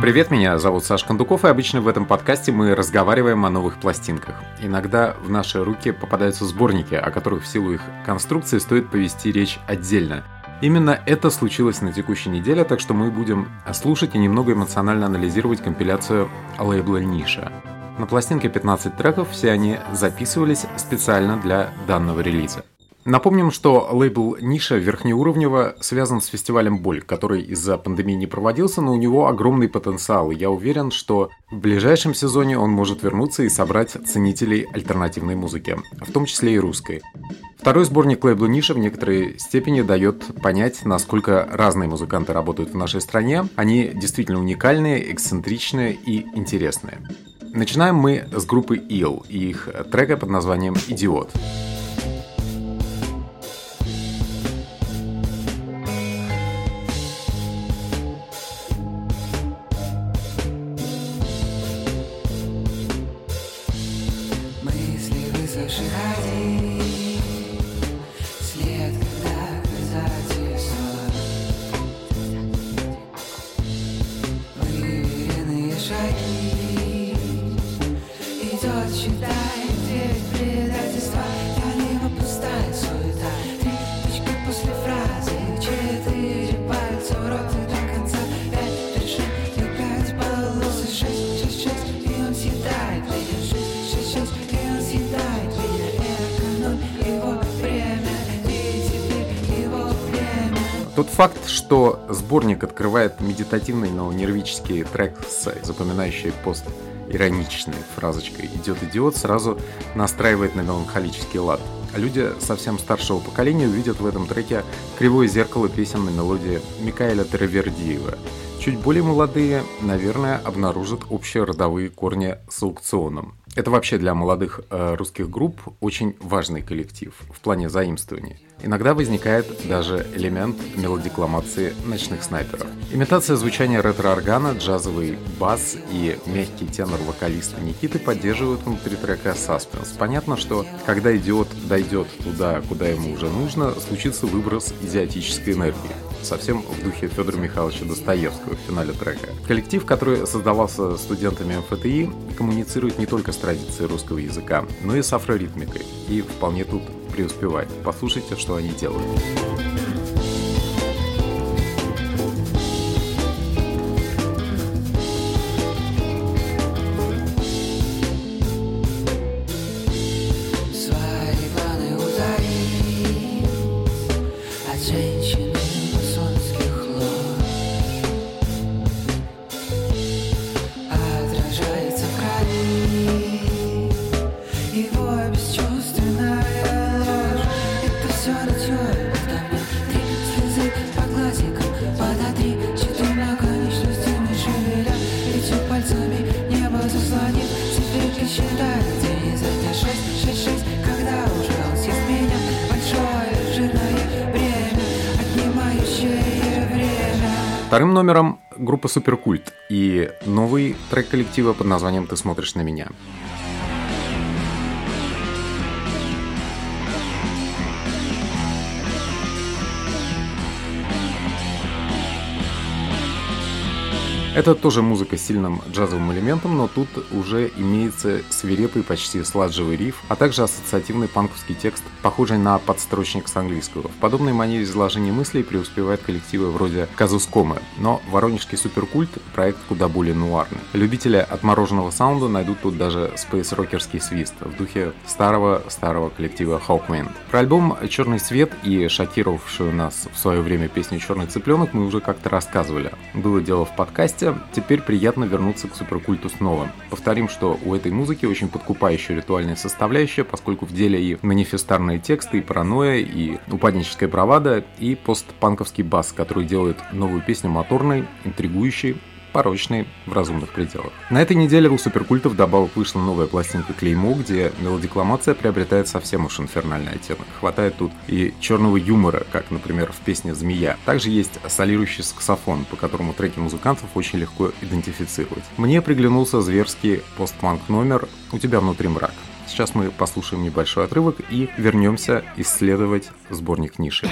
Привет, меня зовут Саш Кондуков, и обычно в этом подкасте мы разговариваем о новых пластинках. Иногда в наши руки попадаются сборники, о которых в силу их конструкции стоит повести речь отдельно. Именно это случилось на текущей неделе, так что мы будем слушать и немного эмоционально анализировать компиляцию лейбла Ниша. На пластинке 15 треков, все они записывались специально для данного релиза. Напомним, что лейбл «Ниша» верхнеуровнево связан с фестивалем «Боль», который из-за пандемии не проводился, но у него огромный потенциал, и я уверен, что в ближайшем сезоне он может вернуться и собрать ценителей альтернативной музыки, в том числе и русской. Второй сборник лейбла «Ниша» в некоторой степени дает понять, насколько разные музыканты работают в нашей стране. Они действительно уникальные, эксцентричные и интересные. Начинаем мы с группы «Ил» и их трека под названием «Идиот». Открывает медитативный, но нервический трек с запоминающей пост ироничной фразочкой «идет идиот» сразу настраивает на меланхолический лад. Люди совсем старшего поколения увидят в этом треке кривое зеркало песенной мелодии Микаэля Теревердиева. Чуть более молодые, наверное, обнаружат общие родовые корни с аукционом. Это вообще для молодых э, русских групп очень важный коллектив в плане заимствования. Иногда возникает даже элемент мелодикламации ночных снайперов. Имитация звучания ретро-органа, джазовый бас и мягкий тенор вокалиста Никиты поддерживают внутри трека саспенс. Понятно, что когда идиот дойдет туда, куда ему уже нужно, случится выброс идиотической энергии. Совсем в духе Федора Михайловича Достоевского в финале трека. Коллектив, который создавался студентами МФТИ, коммуницирует не только с традицией русского языка, но и с афроритмикой. И вполне тут преуспевать. Послушайте, что они делают. Группа Суперкульт и новый трек коллектива под названием «Ты смотришь на меня». Это тоже музыка с сильным джазовым элементом, но тут уже имеется свирепый, почти сладжевый риф, а также ассоциативный панковский текст, похожий на подстрочник с английского. В подобной манере изложения мыслей преуспевают коллективы вроде Казускомы, но воронежский суперкульт – проект куда более нуарный. Любители отмороженного саунда найдут тут даже спейс-рокерский свист в духе старого-старого коллектива Hawkwind. Про альбом «Черный свет» и шокировавшую нас в свое время песню «Черный цыпленок» мы уже как-то рассказывали. Было дело в подкасте, подкасте, теперь приятно вернуться к суперкульту снова. Повторим, что у этой музыки очень подкупающая ритуальная составляющая, поскольку в деле и манифестарные тексты, и паранойя, и упадническая бравада, и постпанковский бас, который делает новую песню моторной, интригующей, порочный в разумных пределах. На этой неделе у суперкультов добавок вышла новая пластинка Клеймо, где мелодикламация приобретает совсем уж инфернальный оттенок. Хватает тут и черного юмора, как, например, в песне «Змея». Также есть солирующий саксофон, по которому треки музыкантов очень легко идентифицировать. Мне приглянулся зверский постпанк номер «У тебя внутри мрак». Сейчас мы послушаем небольшой отрывок и вернемся исследовать сборник ниши.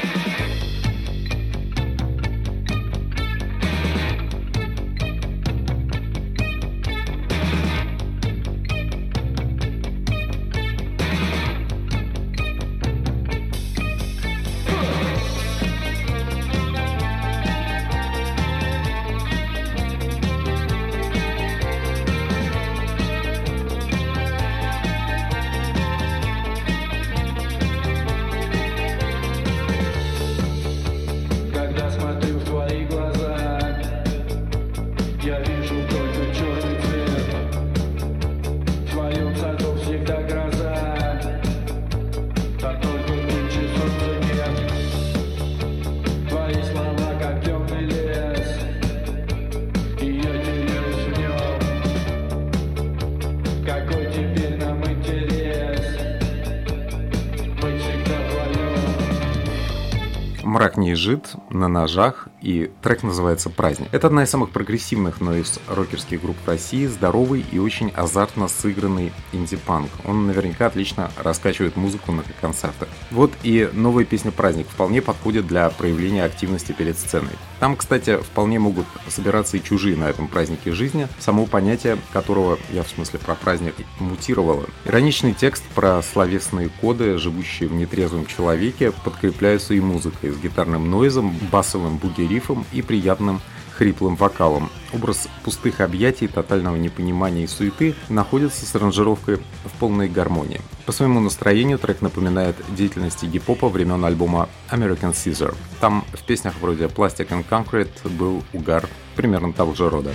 Мрак не жит, на ножах и трек называется «Праздник». Это одна из самых прогрессивных, но из рокерских групп России, здоровый и очень азартно сыгранный инди-панк. Он наверняка отлично раскачивает музыку на концертах. Вот и новая песня «Праздник» вполне подходит для проявления активности перед сценой. Там, кстати, вполне могут собираться и чужие на этом празднике жизни, само понятие которого, я в смысле про праздник, мутировало. Ироничный текст про словесные коды, живущие в нетрезвом человеке, подкрепляются и музыкой с гитарным нойзом, басовым буги-рифом и приятным хриплым вокалом. Образ пустых объятий, тотального непонимания и суеты находится с аранжировкой в полной гармонии. По своему настроению трек напоминает деятельности гип-хопа времен альбома American Caesar. Там в песнях вроде Plastic and Concrete был угар примерно того же рода.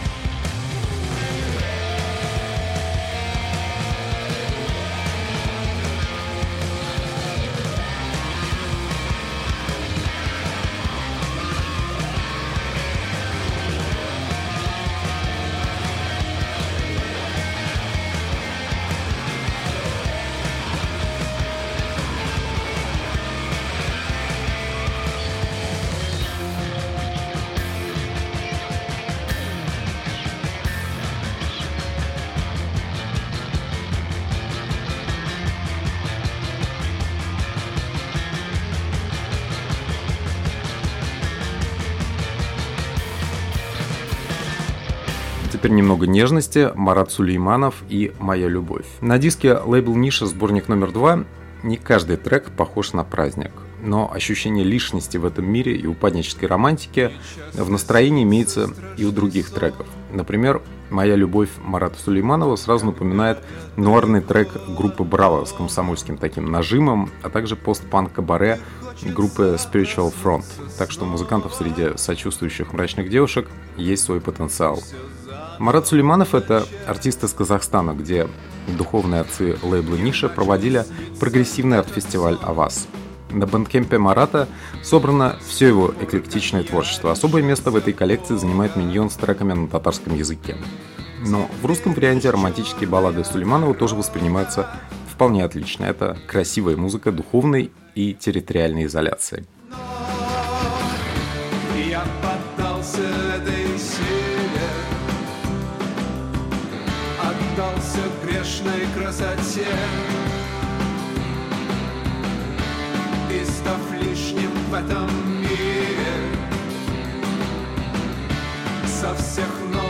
Теперь немного нежности, Марат Сулейманов и «Моя любовь». На диске лейбл «Ниша» сборник номер два не каждый трек похож на праздник, но ощущение лишности в этом мире и упаднической романтики в настроении имеется и у других треков. Например, «Моя любовь» Марата Сулейманова сразу напоминает нуарный трек группы «Браво» с комсомольским таким нажимом, а также постпанк кабаре группы Spiritual Front. Так что музыкантов среди сочувствующих мрачных девушек есть свой потенциал. Марат Сулейманов – это артист из Казахстана, где духовные отцы лейбла «Ниша» проводили прогрессивный арт-фестиваль «Авас». На бандкемпе Марата собрано все его эклектичное творчество. Особое место в этой коллекции занимает миньон с треками на татарском языке. Но в русском варианте романтические баллады Сулейманова тоже воспринимаются вполне отлично. Это красивая музыка духовной и территориальной изоляции. Этом мире Со всех ног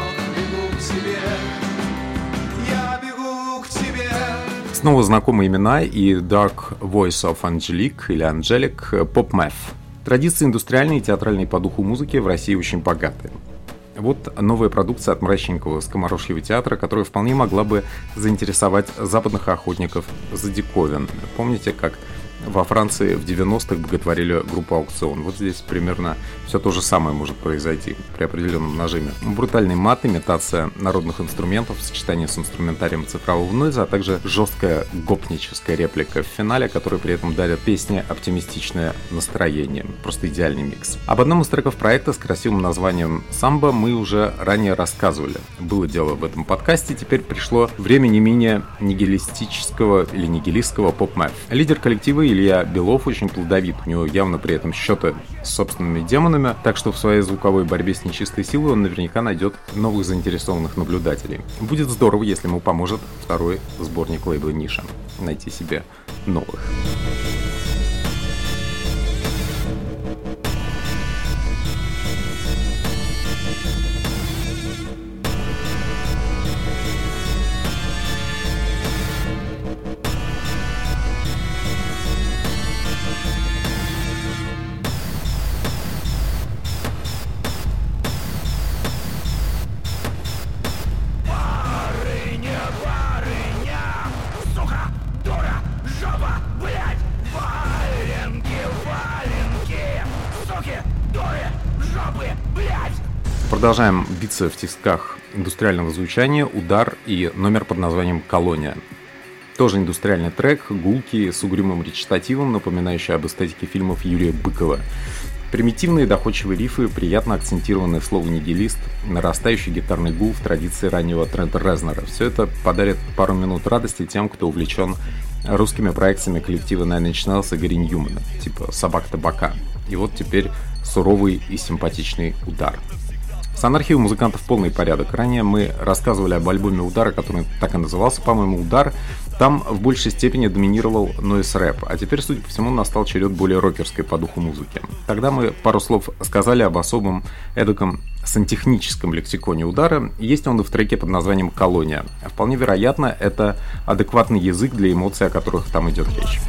бегу к тебе Снова знакомые имена и Dark Voice of Angelique или Angelic Pop Math. Традиции индустриальной и театральной по духу музыки в России очень богаты. Вот новая продукция от мрачненького скоморожьего театра, которая вполне могла бы заинтересовать западных охотников за диковин. Помните, как во Франции в 90-х боготворили группу «Аукцион». Вот здесь примерно все то же самое может произойти при определенном нажиме. Брутальный мат, имитация народных инструментов в сочетании с инструментарием цифрового нойза, а также жесткая гопническая реплика в финале, которая при этом дарит песне оптимистичное настроение. Просто идеальный микс. Об одном из треков проекта с красивым названием «Самбо» мы уже ранее рассказывали. Было дело в этом подкасте, теперь пришло время не менее нигилистического или нигилистского поп-мэф. Лидер коллектива Илья Белов очень плодовит, у него явно при этом счеты с собственными демонами, так что в своей звуковой борьбе с нечистой силой он наверняка найдет новых заинтересованных наблюдателей. Будет здорово, если ему поможет второй сборник лейбла Ниша найти себе новых. Продолжаем биться в тисках индустриального звучания, удар и номер под названием «Колония». Тоже индустриальный трек, гулки с угрюмым речитативом, напоминающий об эстетике фильмов Юрия Быкова. Примитивные доходчивые рифы, приятно акцентированное слово «нигилист», нарастающий гитарный гул в традиции раннего Трента Резнера. Все это подарит пару минут радости тем, кто увлечен русскими проектами коллектива Nine Inch Nails и Гарри Ньюмана, типа «Собак табака». и вот теперь суровый и симпатичный удар. С анархией у музыкантов полный порядок. Ранее мы рассказывали об альбоме «Удара», который так и назывался, по-моему, «Удар». Там в большей степени доминировал нойс рэп, а теперь, судя по всему, настал черед более рокерской по духу музыки. Тогда мы пару слов сказали об особом эдаком сантехническом лексиконе удара, есть он и в треке под названием «Колония». Вполне вероятно, это адекватный язык для эмоций, о которых там идет речь.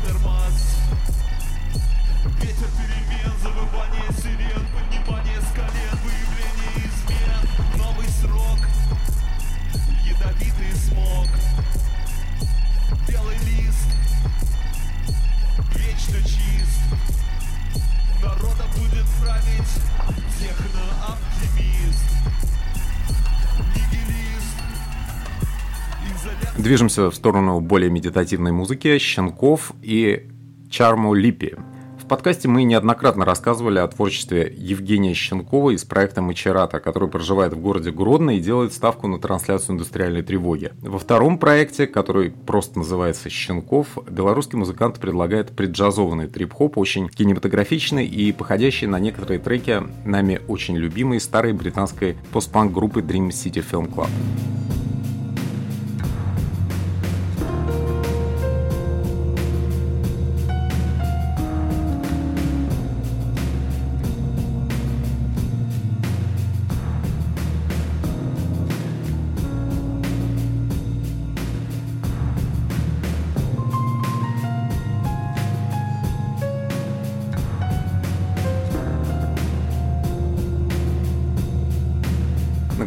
Движемся в сторону более медитативной музыки Щенков и Чарму Липи. В подкасте мы неоднократно рассказывали о творчестве Евгения Щенкова из проекта Мачерата, который проживает в городе Гродно и делает ставку на трансляцию индустриальной тревоги. Во втором проекте, который просто называется «Щенков», белорусский музыкант предлагает преджазованный трип-хоп, очень кинематографичный и походящий на некоторые треки нами очень любимой старой британской постпанк группы Dream City Film Club.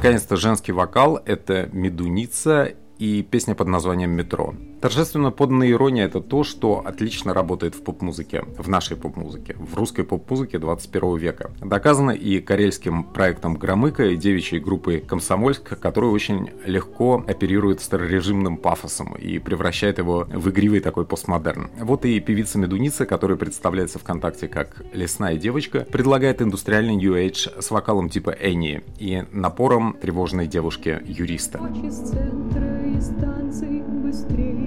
Наконец-то женский вокал – это «Медуница» и песня под названием «Метро». Торжественно поданная ирония – это то, что отлично работает в поп-музыке, в нашей поп-музыке, в русской поп-музыке 21 века. Доказано и карельским проектом Громыка, и девичьей группой Комсомольск, который очень легко оперирует старорежимным пафосом и превращает его в игривый такой постмодерн. Вот и певица Медуница, которая представляется ВКонтакте как «Лесная девочка», предлагает индустриальный New Age с вокалом типа Энни и напором тревожной девушки-юриста. Станций быстрее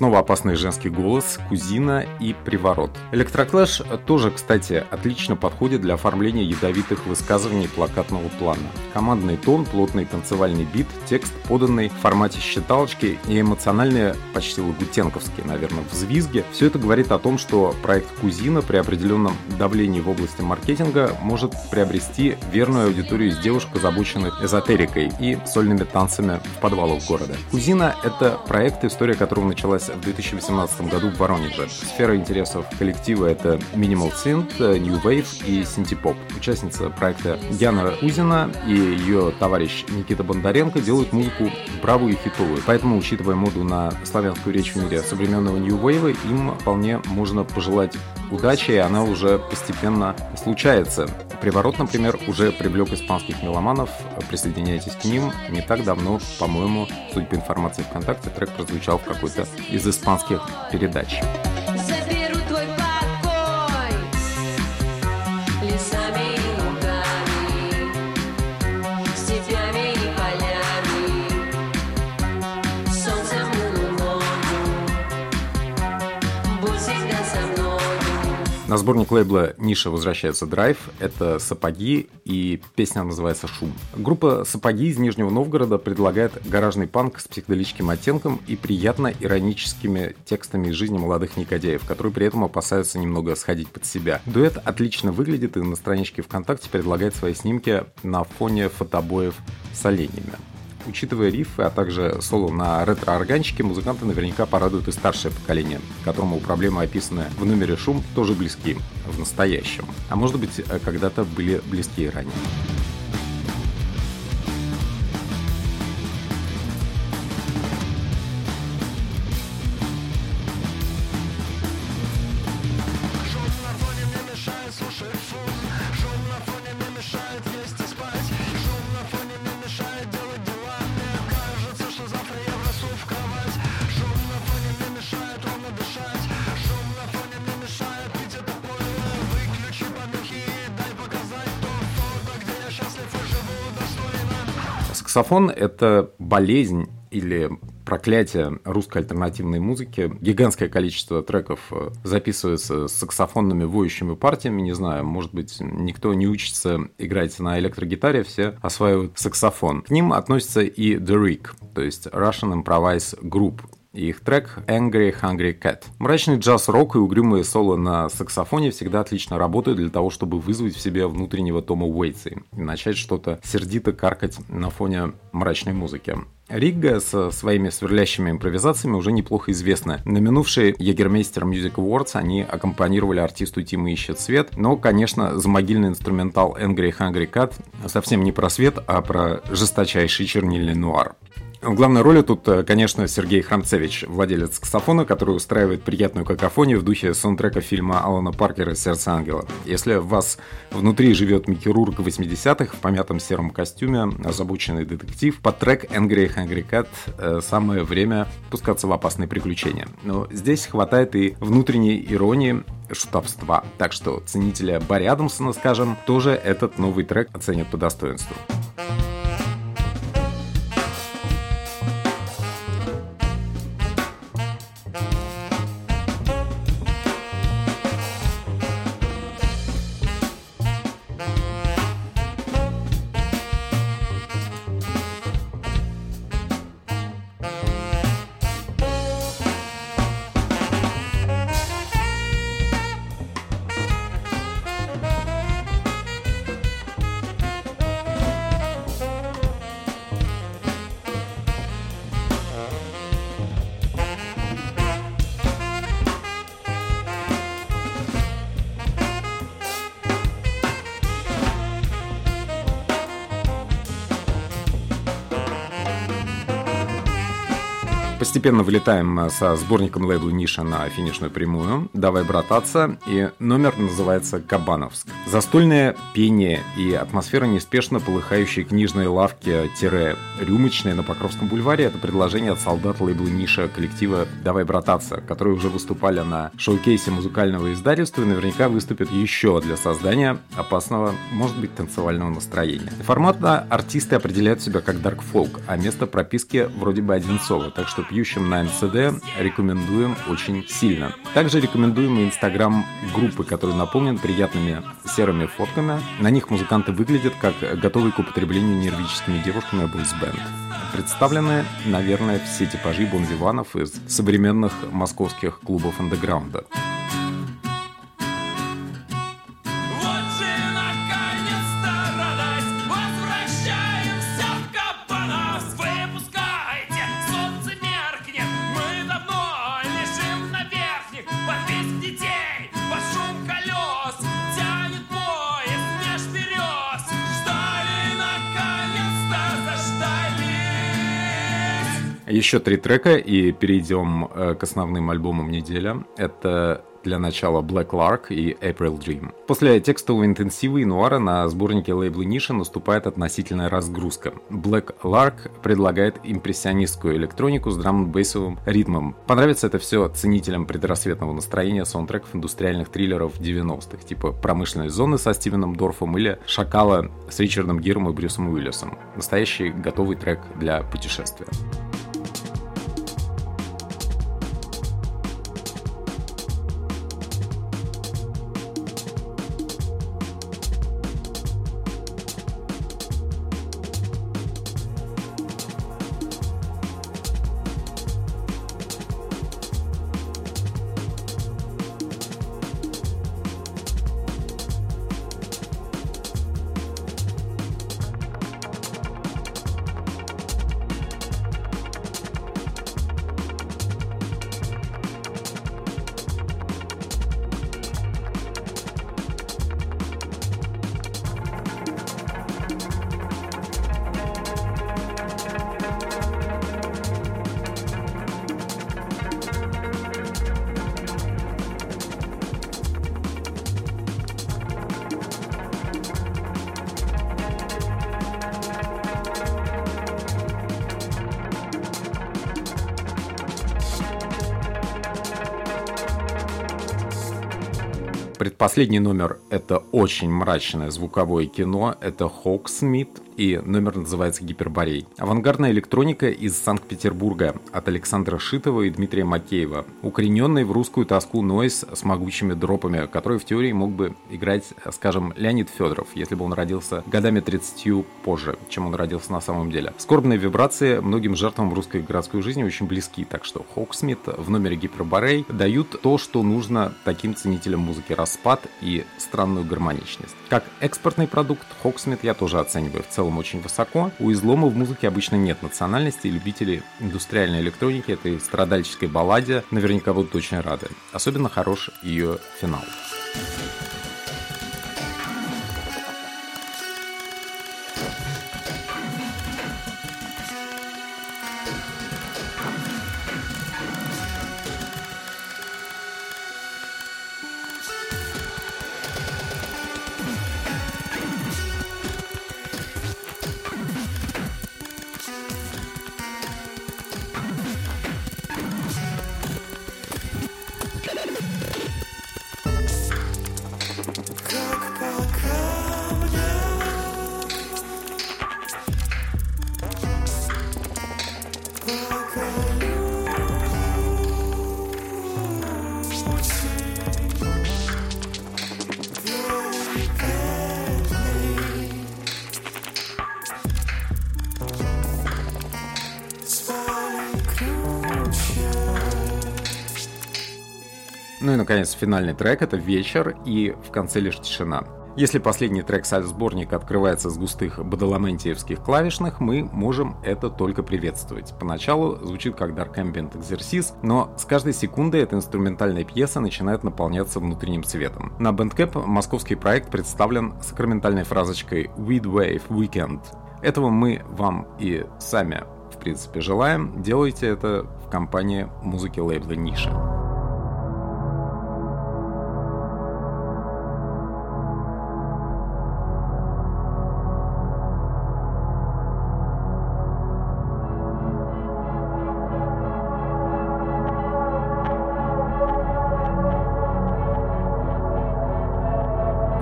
Снова опасный женский голос, кузина и приворот. Электроклэш тоже, кстати, отлично подходит для оформления ядовитых высказываний плакатного плана. Командный тон, плотный танцевальный бит, текст, поданный в формате считалочки и эмоциональные, почти лагутенковские, наверное, взвизги. Все это говорит о том, что проект Кузина при определенном давлении в области маркетинга может приобрести верную аудиторию из девушек, озабоченных эзотерикой и сольными танцами в подвалах города. Кузина — это проект, история которого началась в 2018 году в Воронеже. Сфера интересов коллектива — это Minimal Synth, New Wave и Synthpop. Участница проекта Диана Узина и ее товарищ Никита Бондаренко делают музыку бравую и хитовую. Поэтому, учитывая моду на славянскую речь в мире современного New Wave, им вполне можно пожелать удачи, и она уже постепенно случается. Приворот, например, уже привлек испанских меломанов. Присоединяйтесь к ним. Не так давно, по-моему, судя по информации ВКонтакте, трек прозвучал в какой-то из испанских передач. На сборник лейбла «Ниша» возвращается драйв. Это «Сапоги» и песня называется «Шум». Группа «Сапоги» из Нижнего Новгорода предлагает гаражный панк с психоделическим оттенком и приятно ироническими текстами из жизни молодых негодяев, которые при этом опасаются немного сходить под себя. Дуэт отлично выглядит и на страничке ВКонтакте предлагает свои снимки на фоне фотобоев с оленями. Учитывая рифы, а также соло на ретро-органчике, музыканты наверняка порадуют и старшее поколение, которому проблемы, описанные в номере «Шум», тоже близки в настоящем. А может быть, э, когда-то были близки и ранее. Саксофон — это болезнь или проклятие русской альтернативной музыки. Гигантское количество треков э, записывается с саксофонными воющими партиями. Не знаю, может быть, никто не учится играть на электрогитаре, все осваивают саксофон. К ним относится и The Rig, то есть Russian Improvised Group, их трек Angry Hungry Cat. Мрачный джаз-рок и угрюмые соло на саксофоне всегда отлично работают для того, чтобы вызвать в себе внутреннего Тома Уэйтса и начать что-то сердито каркать на фоне мрачной музыки. Ригга со своими сверлящими импровизациями уже неплохо известна. На минувшей Егермейстер Music Awards они аккомпанировали артисту Тима Ищет Свет, но, конечно, за могильный инструментал Angry Hungry Cat совсем не про свет, а про жесточайший чернильный нуар. Главной роли тут, э, конечно, Сергей Храмцевич, владелец саксофона, который устраивает приятную какофонию в духе саундтрека фильма Алана Паркера «Сердце ангела». Если в вас внутри живет Микки-Рурк 80-х в помятом сером костюме, озабоченный детектив, под трек «Angry Hungry Cat» э, самое время пускаться в опасные приключения. Но здесь хватает и внутренней иронии, шутовства. Так что ценителя Барри Адамсона, скажем, тоже этот новый трек оценят по достоинству. Постепенно вылетаем э, со сборником лейбла Ниша на финишную прямую. Давай брататься. И номер называется Кабановск. Застольное пение и атмосфера неспешно полыхающей книжной лавки-рюмочной на Покровском бульваре это предложение от солдат лейбла Ниша коллектива Давай брататься, которые уже выступали на шоу-кейсе музыкального издательства и наверняка выступят еще для создания опасного, может быть, танцевального настроения. Форматно артисты определяют себя как дарк фолк, а место прописки вроде бы Одинцово, так что пьющим на МЦД рекомендуем очень сильно. Также рекомендуем и инстаграм группы, который наполнен приятными серыми фотками. На них музыканты выглядят как готовые к употреблению нервическими девушками Band. Представлены, наверное, все типажи бонвиванов из современных московских клубов андеграунда. Еще три трека и перейдем э, к основным альбомам недели. Это для начала Black Lark и April Dream. После текстового интенсива и нуара на сборнике лейбла Ниша наступает относительная разгрузка. Black Lark предлагает импрессионистскую электронику с драм-бейсовым ритмом. Понравится это все ценителям предрассветного настроения саундтреков индустриальных триллеров 90-х, типа «Промышленной зоны» со Стивеном Дорфом или «Шакала» с Ричардом Гиром и Брюсом Уиллисом. Настоящий готовый трек для путешествия. Предпоследний номер — это очень мрачное звуковое кино. Это Хоксмит и номер называется «Гиперборей». Авангардная электроника из Санкт-Петербурга от Александра Шитова и Дмитрия Макеева, укорененный в русскую тоску нойз с могучими дропами, который в теории мог бы играть, скажем, Леонид Федоров, если бы он родился годами 30 позже, чем он родился на самом деле. Скорбные вибрации многим жертвам русской городской жизни очень близки, так что Хоксмит в номере Гиперборей дают то, что нужно таким ценителям музыки распад и странную гармоничность. Как экспортный продукт, Хоксмит я тоже оцениваю в целом очень высоко. У излома в музыке обычно нет национальности, и любители индустриальной электроники этой страдальческой балладе наверняка будут очень рады. Особенно хорош ее финал. Ну и, наконец, финальный трек — это «Вечер» и в конце лишь тишина. Если последний трек сборника открывается с густых бадаламентиевских клавишных, мы можем это только приветствовать. Поначалу звучит как Dark Ambient Exercise, но с каждой секундой эта инструментальная пьеса начинает наполняться внутренним цветом. На Bandcamp московский проект представлен сакраментальной фразочкой «Weed Wave Weekend». Этого мы вам и сами, в принципе, желаем. Делайте это в компании музыки лейбла «Ниша».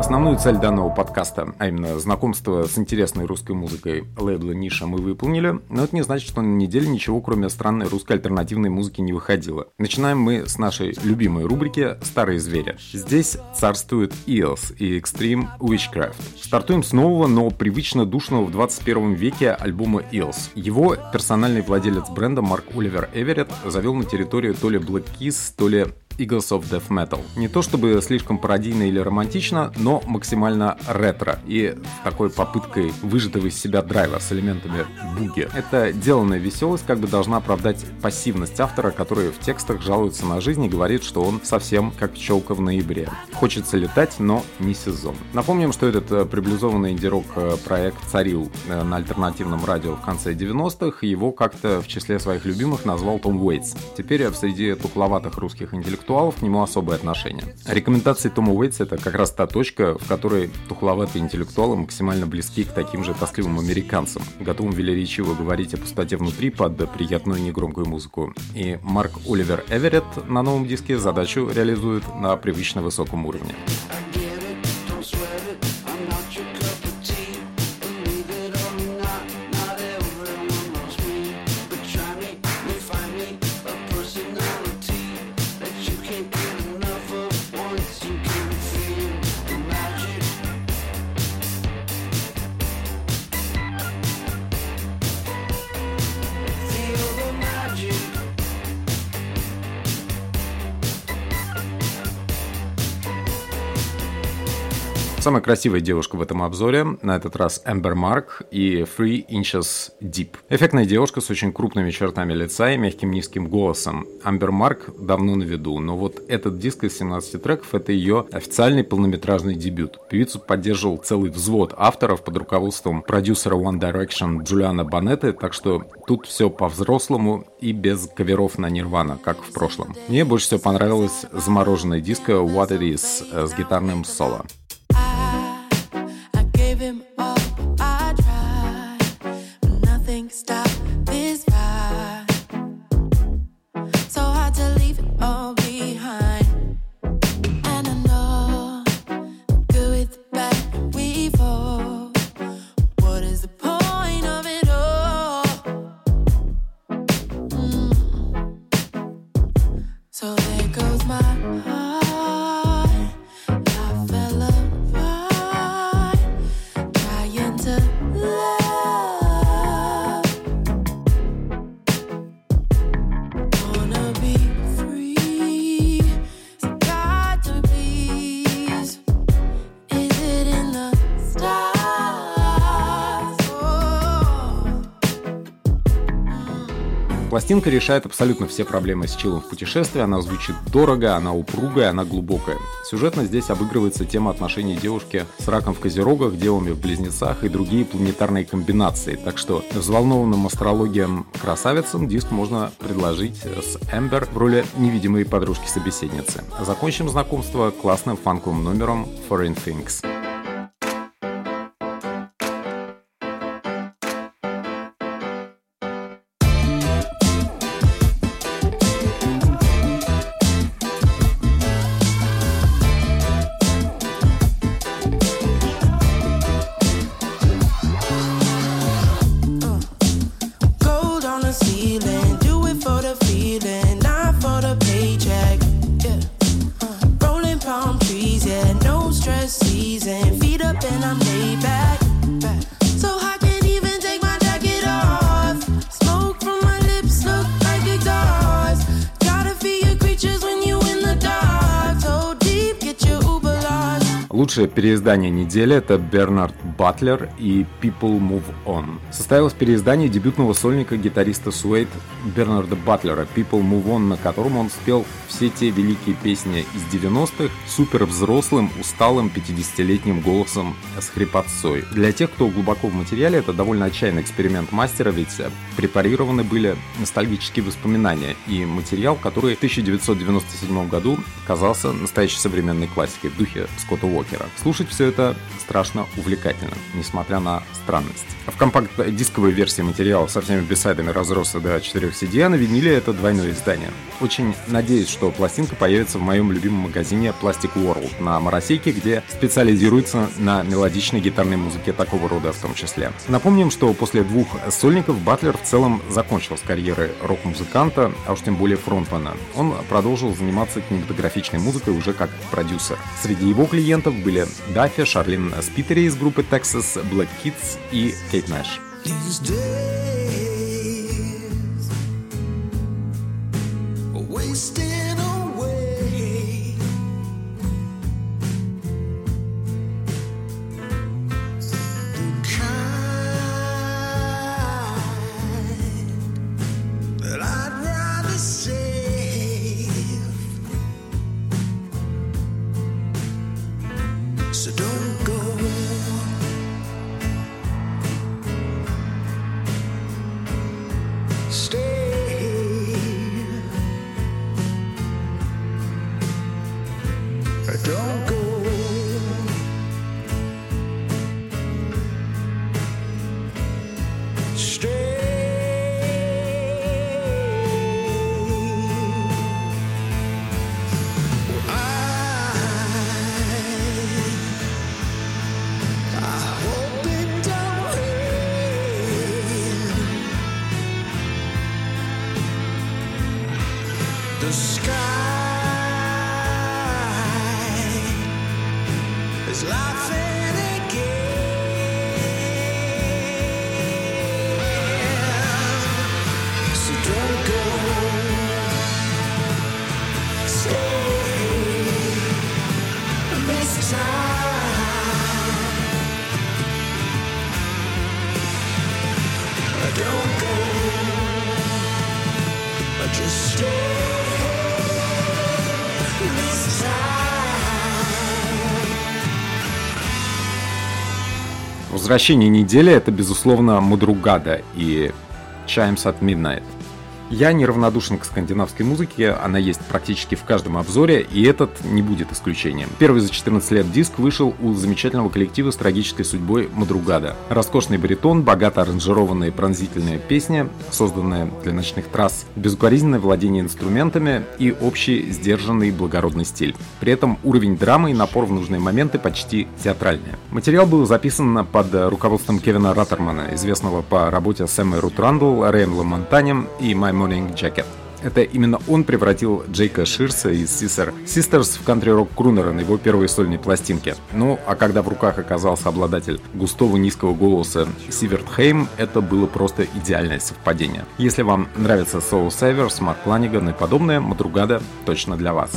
Основную цель данного подкаста, а именно знакомство с интересной русской музыкой лейбла Ниша мы выполнили, но это не значит, что на неделе ничего кроме странной русской альтернативной музыки не выходило. Начинаем мы с нашей любимой рубрики «Старые звери». Здесь царствует EOS и Extreme Witchcraft. Стартуем с нового, но привычно душного в 21 веке альбома EOS. Его персональный владелец бренда Марк Оливер Эверетт завел на территорию то ли Black Keys, то ли Eagles of Death Metal. Не то чтобы слишком пародийно или романтично, но максимально ретро и такой попыткой выжатого из себя драйва с элементами буги. Эта деланная веселость как бы должна оправдать пассивность автора, который в текстах жалуется на жизнь и говорит, что он совсем как пчелка в ноябре. Хочется летать, но не сезон. Напомним, что этот э, приблизованный инди-рок э, проект царил э, на альтернативном радио в конце 90-х, его как-то в числе своих любимых назвал Том Уэйтс. Теперь в среди тукловатых русских интеллектуалов интеллектуалов к нему особое отношение. Рекомендации Тома Уэйтса — это как раз та точка, в которой тухловатые интеллектуалы максимально близки к таким же тоскливым американцам, готовым велеречиво говорить о пустоте внутри под приятную негромкую музыку. И Марк Оливер Эверетт на новом диске задачу реализует на привычно высоком уровне. Самая красивая девушка в этом обзоре, на этот раз Эмбер Марк и Three Inches Deep. Эффектная девушка с очень крупными чертами лица и мягким низким голосом. Амбер Марк давно на виду, но вот этот диск из 17 треков – это ее официальный полнометражный дебют. Певицу поддерживал целый взвод авторов под руководством продюсера One Direction Джулиана Банетты, так что тут все по-взрослому и без каверов на Нирвана, как в прошлом. Мне больше всего понравилась замороженная диско What It Is с гитарным соло. give him all. Пластинка решает абсолютно все проблемы с чилом в путешествии, она звучит дорого, она упругая, она глубокая. Сюжетно здесь обыгрывается тема отношений девушки с раком в козерогах, девами в близнецах и другие планетарные комбинации, так что взволнованным астрологиям красавицам диск можно предложить с Эмбер в роли невидимой подружки-собеседницы. Закончим знакомство классным фанковым номером Foreign Things. Лучшее переиздание недели – это Бернард Батлер и People Move On. Состоялось переиздание дебютного сольника гитариста Суэйт Бернарда Батлера People Move On, на котором он спел все те великие песни из 90-х супер взрослым, усталым 50-летним голосом с хрипотцой. Для тех, кто глубоко в материале, это довольно отчаянный эксперимент мастера, ведь препарированы были ностальгические воспоминания и материал, который в 1997 году казался настоящей современной классикой в духе Скотта Уокера. Слушать все это страшно увлекательно, несмотря на странность. В компакт-дисковой версии материала со всеми бисайдами разросся до 4 CD, а на виниле это двойное издание. Очень надеюсь, что пластинка появится в моем любимом магазине Plastic World на Моросейке, где специализируется на мелодичной гитарной музыке такого рода в том числе. Напомним, что после двух сольников Батлер в целом закончил с карьерой рок-музыканта, а уж тем более фронтмена. Он продолжил заниматься кинематографичной музыкой уже как продюсер. Среди его клиентов были Даффи, Шарлин Спитери из группы Texas, Black Kids и Кейт Нэш. Возвращение недели это, безусловно, Мудругада и Chimes at Midnight. Я неравнодушен к скандинавской музыке, она есть практически в каждом обзоре, и этот не будет исключением. Первый за 14 лет диск вышел у замечательного коллектива с трагической судьбой Мадругада. Роскошный баритон, богато аранжированные пронзительные песни, созданные для ночных трасс, безукоризненное владение инструментами и общий сдержанный благородный стиль. При этом уровень драмы и напор в нужные моменты почти театральный. Материал был записан под руководством Кевина Раттермана, известного по работе с Эммой Рут Рандл, Рэем Ламонтанем и My Morning Jacket. Это именно он превратил Джейка Ширса из Sister Sisters в кантри-рок крунера на его первой сольной пластинке. Ну, а когда в руках оказался обладатель густого низкого голоса Сиверт Хейм, это было просто идеальное совпадение. Если вам нравится Soul Savers, Марк Ланиган и подобное, Мадругада точно для вас.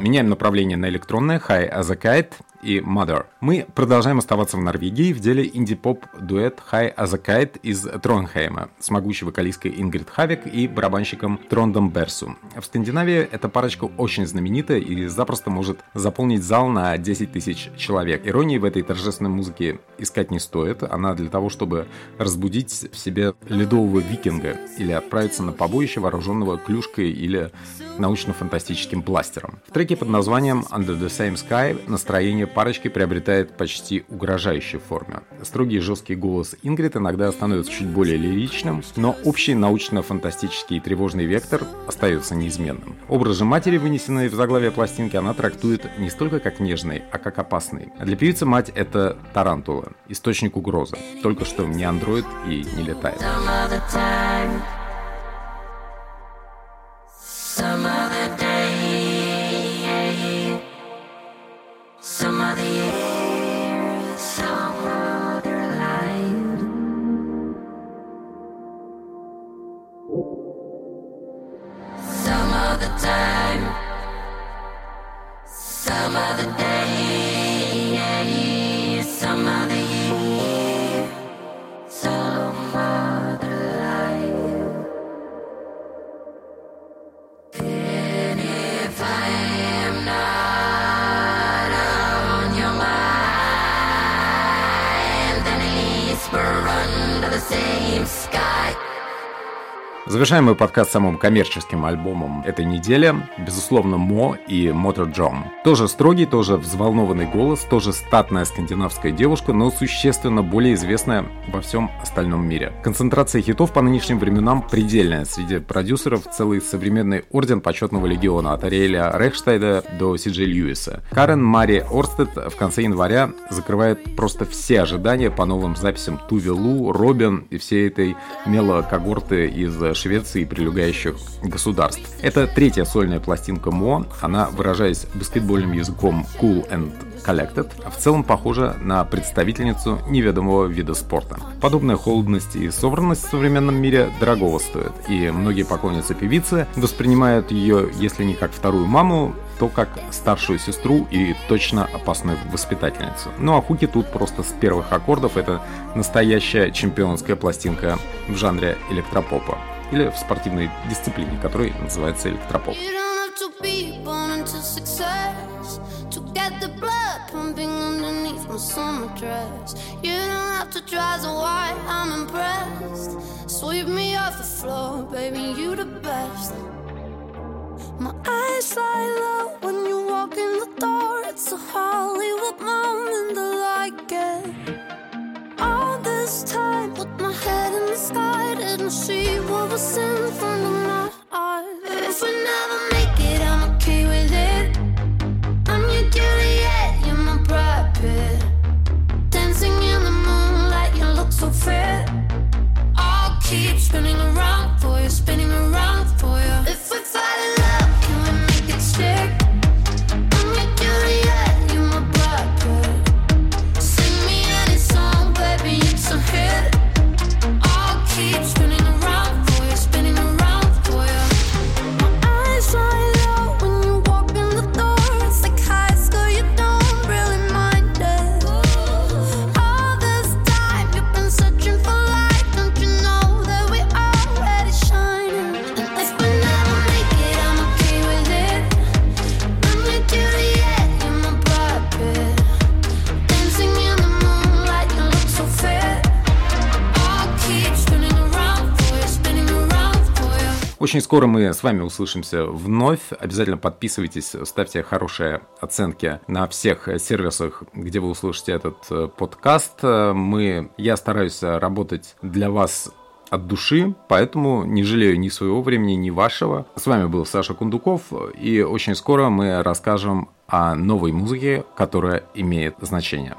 Меняем направление на электронное. High as a Kite и Mother. Мы продолжаем оставаться в Норвегии в деле инди-поп дуэт High as a Kite из Тронхейма с могучей вокалисткой Ингрид Хавик и барабанщиком Трондом Берсу. В Скандинавии эта парочка очень знаменитая и запросто может заполнить зал на 10 тысяч человек. Иронии в этой торжественной музыке искать не стоит. Она для того, чтобы разбудить в себе ледового викинга или отправиться на побоище вооруженного клюшкой или научно-фантастическим пластером. В треке под названием Under the Same Sky настроение парочки приобретает почти угрожающую форму. Строгий жесткий голос Ингрид иногда становится чуть более лиричным, но общий научно-фантастический и тревожный вектор остается неизменным. Образ же матери, вынесенный в заглавие пластинки, она трактует не столько как нежный, а как опасный. Для певицы мать — это тарантула, источник угрозы, только что не андроид и не летает. Some other day, Some of the. Some of the time, some of the day. Завершаем мой подкаст самым коммерческим альбомом этой недели. Безусловно, Мо и Мотор Джон. Тоже строгий, тоже взволнованный голос, тоже статная скандинавская девушка, но существенно более известная во всем остальном мире. Концентрация хитов по нынешним временам предельная. Среди продюсеров целый современный орден почетного легиона от Ариэля Рехштайда до Сиджи Льюиса. Карен Мари Орстед в конце января закрывает просто все ожидания по новым записям Туви Лу, Робин и всей этой мелокогорты из Швеции и прилегающих государств. Это третья сольная пластинка Мо. Она, выражаясь баскетбольным языком cool and collected, в целом похожа на представительницу неведомого вида спорта. Подобная холодность и собранность в современном мире дорогого стоит, и многие поклонницы певицы воспринимают ее, если не как вторую маму, то как старшую сестру и точно опасную воспитательницу. Ну а хуки тут просто с первых аккордов это настоящая чемпионская пластинка в жанре электропопа или в спортивной дисциплине, которая называется impressed. Sweep me off the floor, baby, you the best. My eyes light up when you walk in the door. It's a Hollywood moment I get. All this time, with my head in the sky, didn't see what was in front of my eyes. If we never make it, I'm okay with it. I'm your Juliet, you're my Brad Pitt. Dancing in the moonlight, you look so fit. I'll keep spinning around for you, spinning around for you. If we fall in love, скоро мы с вами услышимся вновь. Обязательно подписывайтесь, ставьте хорошие оценки на всех сервисах, где вы услышите этот э, подкаст. Мы, я стараюсь работать для вас от души, поэтому не жалею ни своего времени, ни вашего. С вами был Саша Кундуков, и очень скоро мы расскажем о новой музыке, которая имеет значение.